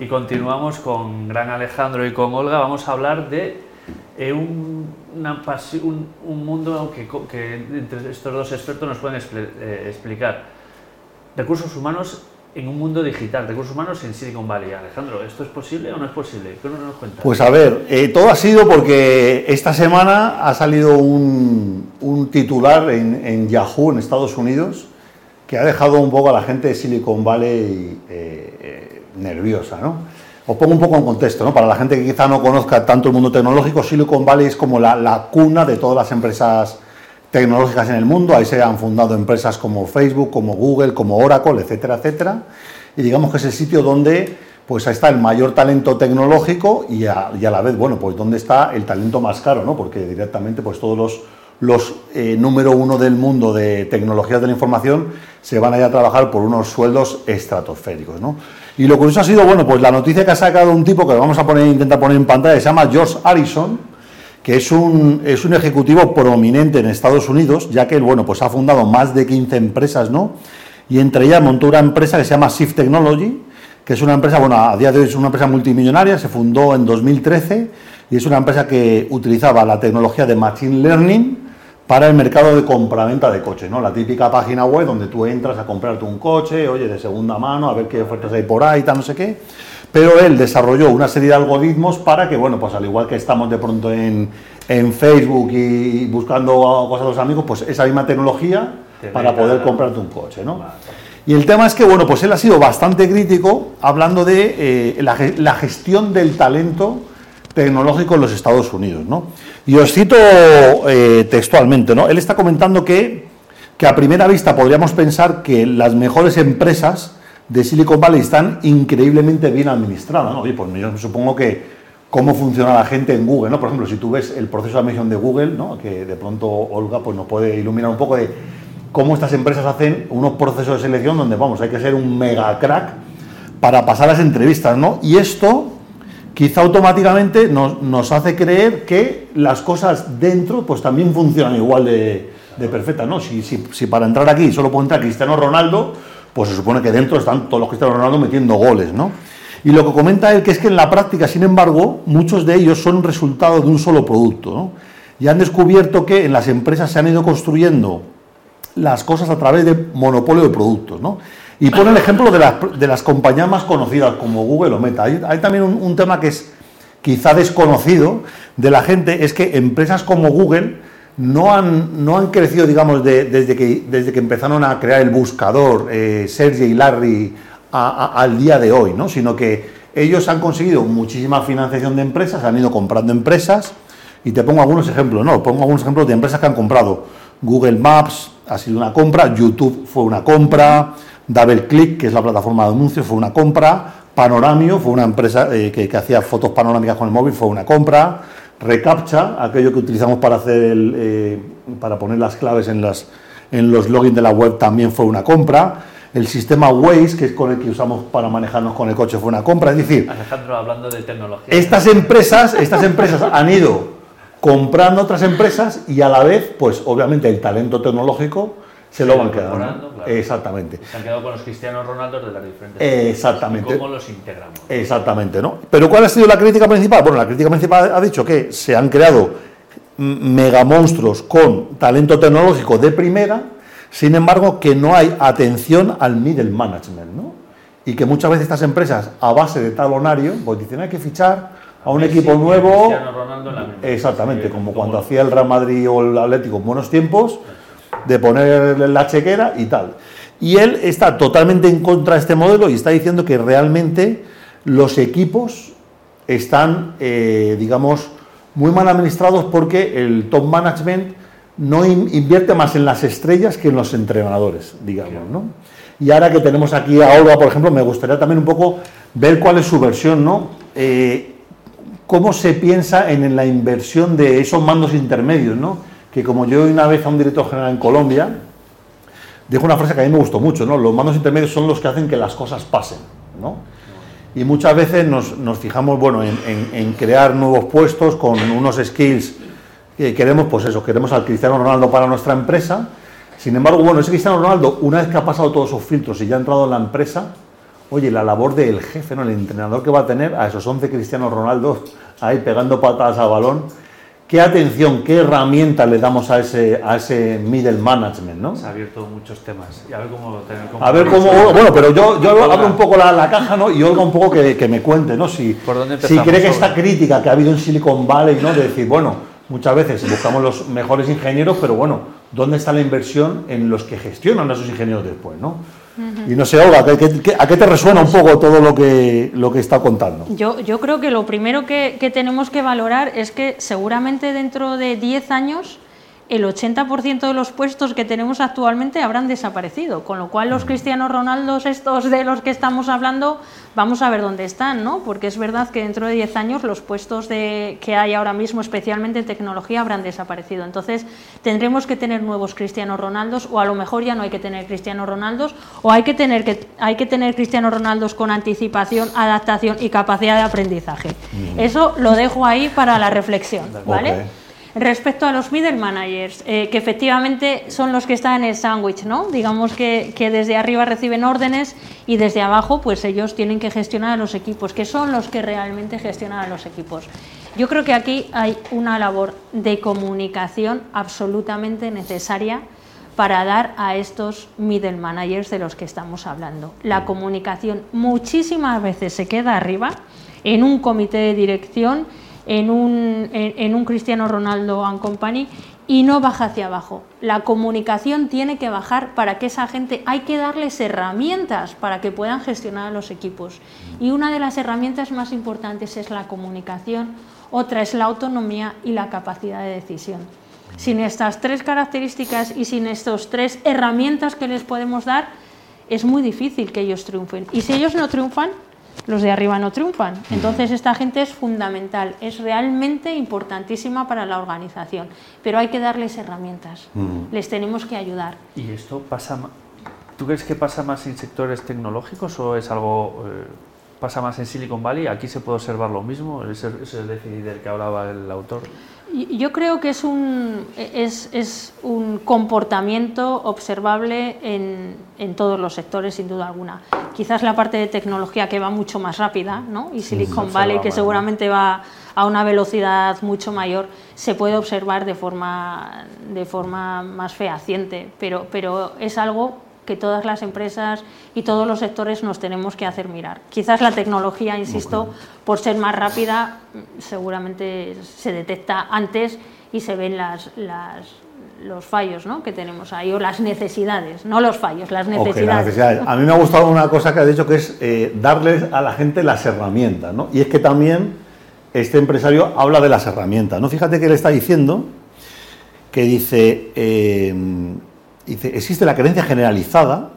Y continuamos con Gran Alejandro y con Olga. Vamos a hablar de eh, un, mundo que, que entre estos dos expertos nos pueden eh, explicar. Recursos humanos en un mundo digital, recursos humanos en Silicon Valley. Alejandro, ¿esto es posible o no es posible? ¿Qué nos cuentas? Pues a ver, eh, todo ha sido porque esta semana ha salido un, titular en, Yahoo, en Estados Unidos, que ha dejado un poco a la gente de Silicon Valley eh, nerviosa, ¿no? Os pongo un poco en contexto, ¿no? Para la gente que quizá no conozca tanto el mundo tecnológico, Silicon Valley es como la, la cuna de todas las empresas tecnológicas en el mundo. Ahí se han fundado empresas como Facebook, como Google, como Oracle, etcétera, etcétera. Y digamos que es el sitio donde pues está el mayor talento tecnológico y a, y a la vez, bueno, pues donde está el talento más caro, ¿no? Porque directamente pues todos los, los eh, número uno del mundo de tecnologías de la información se van a ir a trabajar por unos sueldos estratosféricos, ¿no? Y lo curioso ha sido, bueno, pues la noticia que ha sacado un tipo que vamos a poner, intentar poner en pantalla, se llama George Harrison, que es un, es un ejecutivo prominente en Estados Unidos, ya que bueno, pues ha fundado más de 15 empresas, ¿no? Y entre ellas montó una empresa que se llama Shift Technology, que es una empresa, bueno, a día de hoy es una empresa multimillonaria, se fundó en 2013 y es una empresa que utilizaba la tecnología de Machine Learning para el mercado de compraventa de coches, ¿no? La típica página web donde tú entras a comprarte un coche, oye, de segunda mano, a ver qué ofertas hay por ahí, tal, no sé qué. Pero él desarrolló una serie de algoritmos para que, bueno, pues al igual que estamos de pronto en, en Facebook y buscando cosas a los amigos, pues esa misma tecnología Te para poder la- comprarte un coche, ¿no? Vale. Y el tema es que, bueno, pues él ha sido bastante crítico hablando de eh, la gestión del talento tecnológico en los Estados Unidos, ¿no? Y os cito eh, textualmente, ¿no? Él está comentando que, que a primera vista podríamos pensar que las mejores empresas de Silicon Valley están increíblemente bien administradas, ¿no? Oye, pues yo supongo que cómo funciona la gente en Google, ¿no? Por ejemplo, si tú ves el proceso de admisión de Google, ¿no? Que de pronto Olga pues nos puede iluminar un poco de cómo estas empresas hacen unos procesos de selección donde, vamos, hay que ser un mega crack para pasar las entrevistas, ¿no? Y esto quizá automáticamente nos, hace creer que las cosas dentro pues también funcionan igual de, de perfectas, ¿no? Si para entrar aquí solo puede entrar Cristiano Ronaldo, pues se supone que dentro están todos los Cristiano Ronaldo metiendo goles, ¿no? Y lo que comenta él que es que en la práctica, sin embargo, muchos de ellos son resultado de un solo producto, ¿no? Y han descubierto que en las empresas se han ido construyendo las cosas a través de monopolio de productos, ¿no? Y pone el ejemplo de las, de las compañías más conocidas como Google o Meta. Hay, también un, tema que es quizá desconocido de la gente, es que empresas como Google no han, no han crecido, digamos, de- desde, que, desde que empezaron a crear el buscador eh, Sergey y Larry al día de hoy, ¿no? Sino que ellos han conseguido muchísima financiación de empresas, han ido comprando empresas, y te pongo algunos ejemplos, ¿no? Pongo algunos ejemplos de empresas que han comprado. Google Maps ha sido una compra, YouTube fue una compra, DoubleClick, que es la plataforma de anuncios, fue una compra, Panoramio fue una empresa eh, que, que hacía fotos panorámicas con el móvil, fue una compra, Recaptcha, aquello que utilizamos para hacer el, eh, para poner las claves en, las, en los logins de la web también fue una compra, el sistema Waze, que es con el que usamos para manejarnos con el coche, fue una compra, es decir, Alejandro, hablando de tecnología. estas empresas, estas empresas han ido comprando otras empresas y a la vez, pues obviamente el talento tecnológico se lo van va quedando. claro. Exactamente. Se han quedado con los cristianos Ronaldos de las diferentes. Exactamente. ¿Y ¿Cómo los integramos? Exactamente, ¿no? Pero ¿cuál ha sido la crítica principal? Bueno, la crítica principal ha dicho que se han creado megamonstruos con talento tecnológico de primera, sin embargo, que no hay atención al middle management, ¿no? Y que muchas veces estas empresas, a base de talonario, pues dicen hay que fichar a un Messi equipo nuevo. Cristiano Ronaldo en la misma. Exactamente, como cuando hacía el Real Madrid o el Atlético en buenos tiempos, de poner la chequera y tal. Y él está totalmente en contra de este modelo y está diciendo que realmente los equipos están, eh, digamos, muy mal administrados porque el top management no in- invierte más en las estrellas que en los entrenadores, digamos, ¿no? Y ahora que tenemos aquí a Olga, por ejemplo, me gustaría también un poco ver cuál es su versión, ¿no? Eh, cómo se piensa en la inversión de esos mandos intermedios, ¿no? Que como yo una vez a un director general en Colombia, dijo una frase que a mí me gustó mucho, ¿no? Los mandos intermedios son los que hacen que las cosas pasen, ¿no? Y muchas veces nos, nos fijamos, bueno, en, crear nuevos puestos con unos skills que queremos, pues eso, queremos al Cristiano Ronaldo para nuestra empresa. Sin embargo, bueno, ese Cristiano Ronaldo, una vez que ha pasado todos esos filtros y ya ha entrado en la empresa, oye, la labor del jefe, ¿no? el entrenador que va a tener a esos 11 Cristianos Ronaldo ahí pegando patadas al balón, qué atención, qué herramienta le damos a ese, a ese middle management, ¿no? Se ha abierto muchos temas. Y a ver cómo... a ver cómo... Bueno, pero yo, yo abro un poco la, caja, ¿no? Y Olga un poco que, que me cuente, ¿no? Si, si cree que esta crítica que ha habido en Silicon Valley, ¿no? De decir, bueno, muchas veces buscamos los mejores ingenieros, pero bueno, ¿dónde está la inversión en los que gestionan a esos ingenieros después, ¿no? Y no sé, Olga, ¿a qué, te resuena un poco todo lo que, lo que está contando? Yo, yo creo que lo primero que, que tenemos que valorar es que seguramente dentro de 10 años el 80% de los puestos que tenemos actualmente habrán desaparecido, con lo cual los cristianos Ronaldos estos de los que estamos hablando, vamos a ver dónde están, ¿no? Porque es verdad que dentro de 10 años los puestos de, que hay ahora mismo, especialmente en tecnología, habrán desaparecido. Entonces, tendremos que tener nuevos cristianos Ronaldos o a lo mejor ya no hay que tener cristianos Ronaldos o hay que tener que hay que tener cristianos Ronaldos con anticipación, adaptación y capacidad de aprendizaje. Eso lo dejo ahí para la reflexión, ¿vale? Respecto a los middle managers, eh, que efectivamente son los que están en el sándwich, ¿no? Digamos que, que, desde arriba reciben órdenes y desde abajo, pues ellos tienen que gestionar a los equipos, que son los que realmente gestionan a los equipos. Yo creo que aquí hay una labor de comunicación absolutamente necesaria para dar a estos middle managers de los que estamos hablando. La comunicación muchísimas veces se queda arriba en un comité de dirección en un, Cristiano Ronaldo and Company y no baja hacia abajo. La comunicación tiene que bajar para que esa gente, hay que darles herramientas para que puedan gestionar los equipos. Y una de las herramientas más importantes es la comunicación, otra es la autonomía y la capacidad de decisión. Sin estas tres características y sin estas tres herramientas que les podemos dar, es muy difícil que ellos triunfen. Y si ellos no triunfan, los de arriba no triunfan. Entonces esta gente es fundamental, es realmente importantísima para la organización, pero hay que darles herramientas, les tenemos que ayudar. ¿Y esto pasa, tú crees que pasa más en sectores tecnológicos o es algo, eh, pasa más en Silicon Valley? ¿Aquí se puede observar lo mismo, ese, ese déficit del que hablaba el autor? Yo creo que es un, es, es un comportamiento observable en, en, todos los sectores, sin duda alguna. Quizás la parte de tecnología que va mucho más rápida, ¿no? y Silicon Valley, que seguramente va a una velocidad mucho mayor, se puede observar de forma, de forma más fehaciente, pero, pero es algo que todas las empresas y todos los sectores nos tenemos que hacer mirar. Quizás la tecnología, insisto, por ser más rápida, seguramente se detecta antes y se ven las, los fallos ¿no? que tenemos ahí, o las necesidades, no los fallos, las necesidades. A mí me ha gustado una cosa que ha dicho que es eh, darles a la gente las herramientas, ¿no? y es que también este empresario habla de las herramientas. ¿no? Fíjate que le está diciendo que dice, eh, dice, existe la creencia generalizada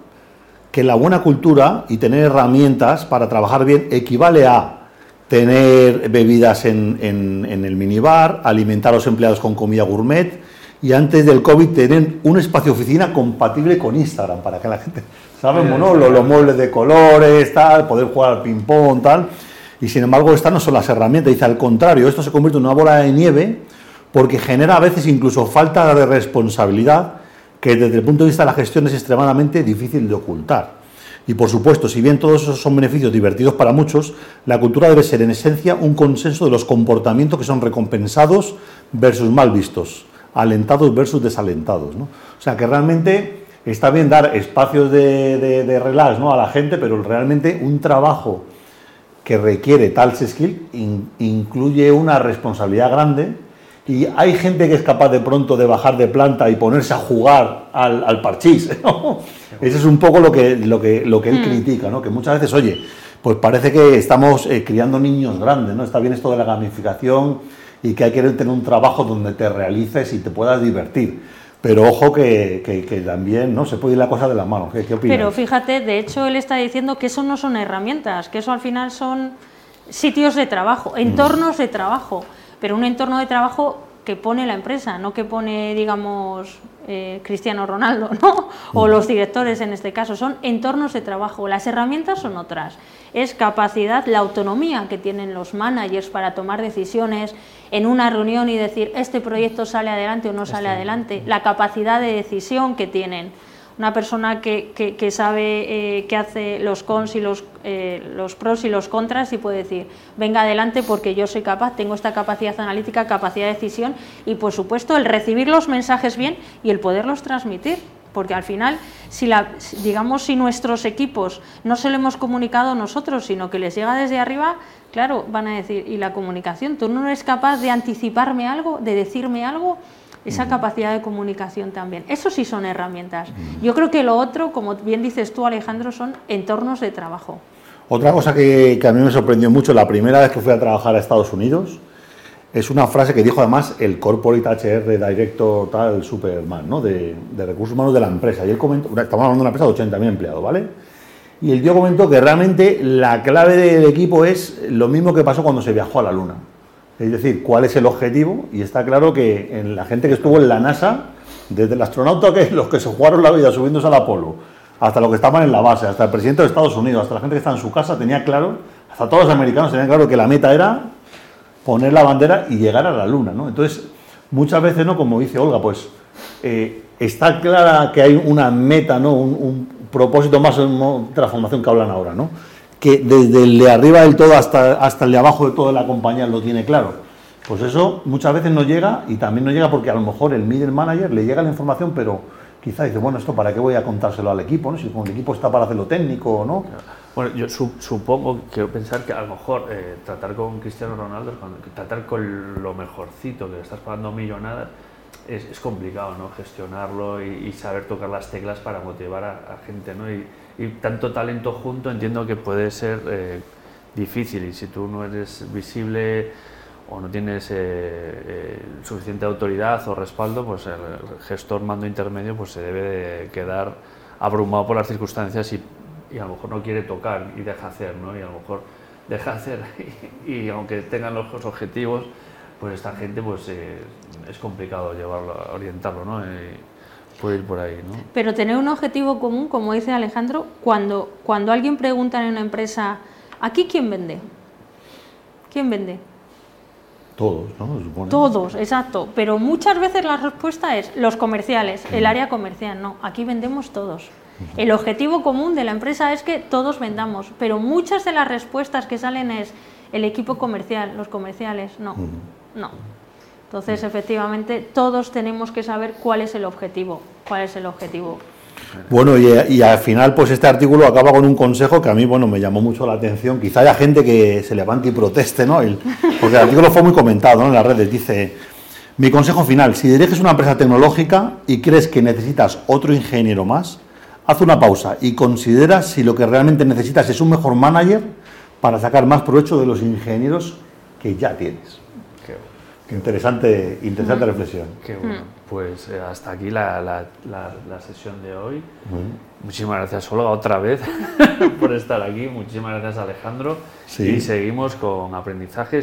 que la buena cultura y tener herramientas para trabajar bien equivale a tener bebidas en, el minibar, alimentar a los empleados con comida gourmet y antes del COVID tener un espacio oficina compatible con Instagram para que la gente, ¿saben? ¿no? Los, muebles de colores, tal, poder jugar al ping-pong, tal. Y sin embargo, estas no son las herramientas. Dice, al contrario, esto se convierte en una bola de nieve porque genera a veces incluso falta de responsabilidad que desde el punto de vista de la gestión es extremadamente difícil de ocultar. Y por supuesto, si bien todos esos son beneficios divertidos para muchos, la cultura debe ser en esencia un consenso de los comportamientos que son recompensados versus mal vistos, alentados versus desalentados. ¿no? O sea que realmente está bien dar espacios de, de, relax ¿no? a la gente, pero realmente un trabajo que requiere tal skill incluye una responsabilidad grande y hay gente que es capaz de pronto de bajar de planta y ponerse a jugar al, al parchís. Eso es un poco lo que, lo que, lo que él hmm. critica, ¿no? que muchas veces, oye, pues parece que estamos eh, criando niños grandes, ¿no? Está bien esto de la gamificación y que hay que tener un trabajo donde te realices y te puedas divertir. Pero ojo que, que, también no se puede ir la cosa de la mano. ¿Qué, qué opinas? Pero fíjate, de hecho él está diciendo que eso no son herramientas, que eso al final son sitios de trabajo, entornos de trabajo pero un entorno de trabajo que pone la empresa, no que pone, digamos, eh, Cristiano Ronaldo, ¿no? O los directores en este caso, son entornos de trabajo. Las herramientas son otras. Es capacidad, la autonomía que tienen los managers para tomar decisiones en una reunión y decir, este proyecto sale adelante o no sale adelante. La capacidad de decisión que tienen. Una persona que, que, sabe eh, que hace los cons y los, eh, los pros y los contras y puede decir, venga adelante porque yo soy capaz, tengo esta capacidad analítica, capacidad de decisión y por supuesto el recibir los mensajes bien y el poderlos transmitir. Porque al final, si la, digamos, si nuestros equipos no se lo hemos comunicado nosotros, sino que les llega desde arriba, claro, van a decir, ¿y la comunicación? ¿Tú no eres capaz de anticiparme algo, de decirme algo? Esa capacidad de comunicación también. Eso sí son herramientas. Yo creo que lo otro, como bien dices tú, Alejandro, son entornos de trabajo. Otra cosa que, a mí me sorprendió mucho la primera vez que fui a trabajar a Estados Unidos es una frase que dijo además el Corporate HR Director tal Superman, ¿no? De, recursos humanos de la empresa. Y él comentó, estamos hablando de una empresa de 80.000 empleados, ¿vale? Y el tío comentó que realmente la clave del equipo es lo mismo que pasó cuando se viajó a la Luna es decir, cuál es el objetivo, y está claro que en la gente que estuvo en la NASA, desde el astronauta que los que se jugaron la vida subiéndose al Apolo, hasta los que estaban en la base, hasta el presidente de Estados Unidos, hasta la gente que está en su casa, tenía claro, hasta todos los americanos tenían claro que la meta era poner la bandera y llegar a la luna. Entonces, muchas veces, ¿no? Como dice Olga, pues eh, está clara que hay una meta, ¿no? Un, propósito más de transformación que hablan ahora, ¿no? Que desde el de arriba del todo hasta, hasta el de abajo de toda la compañía lo tiene claro. Pues eso muchas veces no llega y también no llega porque a lo mejor el middle manager le llega la información, pero quizá dice, bueno, esto para qué voy a contárselo al equipo, ¿no? si el equipo está para hacerlo técnico o no. Bueno, yo supongo, quiero pensar que a lo mejor eh, tratar con Cristiano Ronaldo, tratar con lo mejorcito, que le estás pagando millonadas, es, es complicado, ¿no? Gestionarlo y, saber tocar las teclas para motivar a, a gente, ¿no? Y, y tanto talento junto entiendo que puede ser eh, difícil y si tú no eres visible o no tienes eh, eh, suficiente autoridad o respaldo, pues el gestor mando intermedio pues se debe de quedar abrumado por las circunstancias y, y, a lo mejor no quiere tocar y deja hacer, ¿no? Y a lo mejor deja hacer y, aunque tengan los objetivos, pues esta gente pues es complicado llevarlo, orientarlo, ¿no? puede ir por ahí, ¿no? Pero tener un objetivo común, como dice Alejandro, cuando, cuando alguien pregunta en una empresa, ¿aquí quién vende? ¿Quién vende? Todos, ¿no? Todos, exacto. Pero muchas veces la respuesta es los comerciales, el área comercial. No, aquí vendemos todos. El objetivo común de la empresa es que todos vendamos, pero muchas de las respuestas que salen es el equipo comercial, los comerciales. No, no. Entonces, efectivamente, todos tenemos que saber cuál es el objetivo, cuál es el objetivo. Bueno, y, al final, pues este artículo acaba con un consejo que a mí, bueno, me llamó mucho la atención. Quizá haya gente que se levante y proteste, ¿no? porque el artículo fue muy comentado en las redes. Dice, mi consejo final, si diriges una empresa tecnológica y crees que necesitas otro ingeniero más, haz una pausa y considera si lo que realmente necesitas es un mejor manager para sacar más provecho de los ingenieros que ya tienes. Interesante, interesante reflexión. Qué bueno. Pues eh, hasta aquí la, la, la, sesión de hoy. Muchísimas gracias, Olga, otra vez por estar aquí. Muchísimas gracias, Alejandro. Y seguimos con aprendizajes.